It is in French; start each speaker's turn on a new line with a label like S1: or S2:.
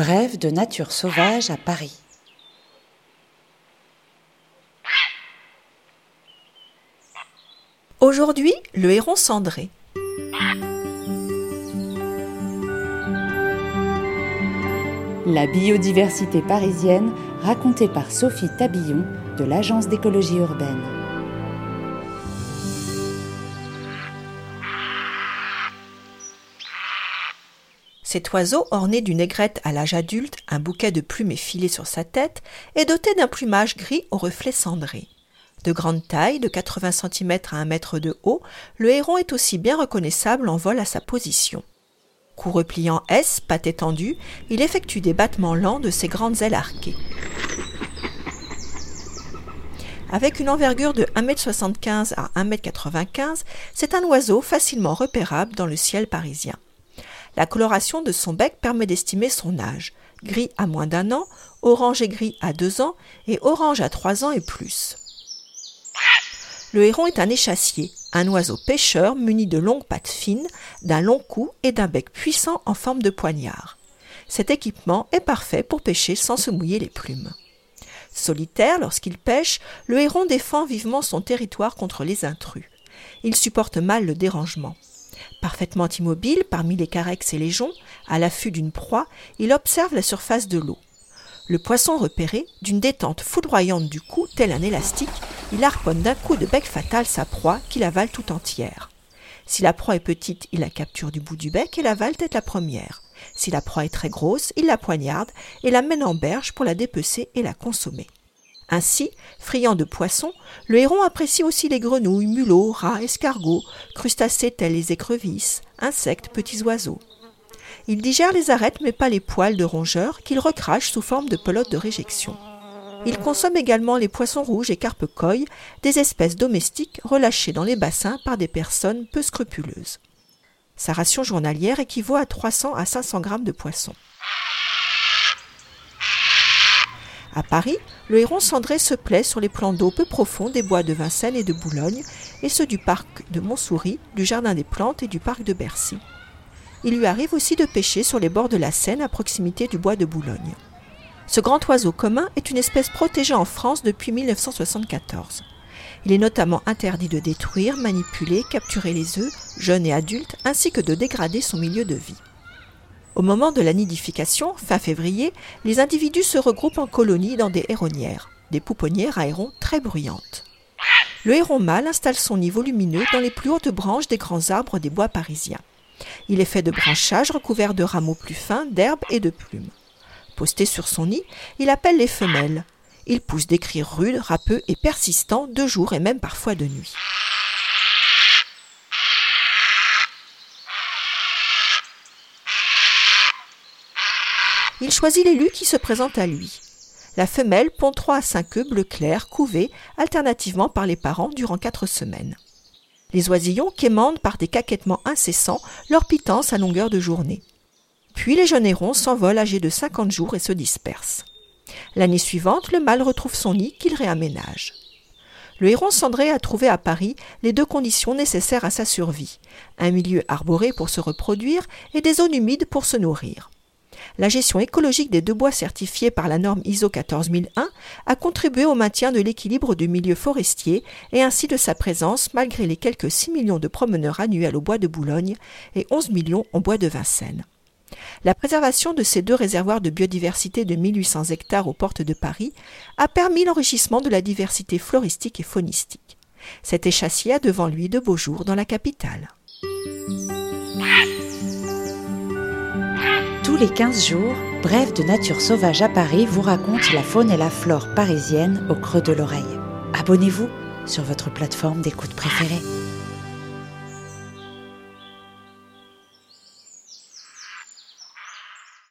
S1: Brève de nature sauvage à Paris.
S2: Aujourd'hui, le héron cendré.
S1: La biodiversité parisienne racontée par Sophie Tabillon de l'Agence d'écologie urbaine.
S2: Cet oiseau, orné d'une aigrette à l'âge adulte, un bouquet de plumes effilées sur sa tête, est doté d'un plumage gris au reflet cendré. De grande taille, de 80 cm à 1 mètre de haut, le héron est aussi bien reconnaissable en vol à sa position. Cou repliant S, patte étendue, il effectue des battements lents de ses grandes ailes arquées. Avec une envergure de 1m75 à 1m95, c'est un oiseau facilement repérable dans le ciel parisien. La coloration de son bec permet d'estimer son âge. Gris à moins d'un an, orange et gris à deux ans et orange à trois ans et plus. Le héron est un échassier, un oiseau pêcheur muni de longues pattes fines, d'un long cou et d'un bec puissant en forme de poignard. Cet équipement est parfait pour pêcher sans se mouiller les plumes. Solitaire lorsqu'il pêche, le héron défend vivement son territoire contre les intrus. Il supporte mal le dérangement. Parfaitement immobile parmi les carex et les joncs, à l'affût d'une proie, il observe la surface de l'eau. Le poisson repéré, d'une détente foudroyante du cou, tel un élastique, il harponne d'un coup de bec fatal sa proie qu'il avale tout entière. Si la proie est petite, il la capture du bout du bec et l'avale tête la première. Si la proie est très grosse, il la poignarde et la mène en berge pour la dépecer et la consommer. Ainsi, friand de poissons, le héron apprécie aussi les grenouilles, mulots, rats, escargots, crustacés tels les écrevisses, insectes, petits oiseaux. Il digère les arêtes mais pas les poils de rongeurs qu'il recrache sous forme de pelote de réjection. Il consomme également les poissons rouges et carpe coy, des espèces domestiques relâchées dans les bassins par des personnes peu scrupuleuses. Sa ration journalière équivaut à 300 à 500 grammes de poissons. À Paris, le héron cendré se plaît sur les plans d'eau peu profonds des bois de Vincennes et de Boulogne, et ceux du parc de Montsouris, du Jardin des Plantes et du parc de Bercy. Il lui arrive aussi de pêcher sur les bords de la Seine à proximité du bois de Boulogne. Ce grand oiseau commun est une espèce protégée en France depuis 1974. Il est notamment interdit de détruire, manipuler, capturer les œufs, jeunes et adultes, ainsi que de dégrader son milieu de vie. Au moment de la nidification, fin février, les individus se regroupent en colonies dans des héronnières, des pouponnières à hérons très bruyantes. Le héron mâle installe son nid volumineux dans les plus hautes branches des grands arbres des bois parisiens. Il est fait de branchages recouverts de rameaux plus fins, d'herbes et de plumes. Posté sur son nid, il appelle les femelles. Il pousse des cris rudes, râpeux et persistants de jour et même parfois de nuit. Il choisit l'élu qui se présente à lui. La femelle pond 3 à 5 œufs bleu clair couvés alternativement par les parents durant 4 semaines. Les oisillons quémandent par des caquettements incessants leur pitance à longueur de journée. Puis les jeunes hérons s'envolent âgés de 50 jours et se dispersent. L'année suivante, le mâle retrouve son nid qu'il réaménage. Le héron cendré a trouvé à Paris les deux conditions nécessaires à sa survie un milieu arboré pour se reproduire et des zones humides pour se nourrir la gestion écologique des deux bois certifiés par la norme ISO 14001 a contribué au maintien de l'équilibre du milieu forestier et ainsi de sa présence malgré les quelques 6 millions de promeneurs annuels au bois de Boulogne et 11 millions au bois de Vincennes. La préservation de ces deux réservoirs de biodiversité de 1800 hectares aux portes de Paris a permis l'enrichissement de la diversité floristique et faunistique. Cet échassier a devant lui de beaux jours dans la capitale.
S1: Les 15 jours, Bref de Nature Sauvage à Paris vous raconte la faune et la flore parisienne au creux de l'oreille. Abonnez-vous sur votre plateforme d'écoute préférée.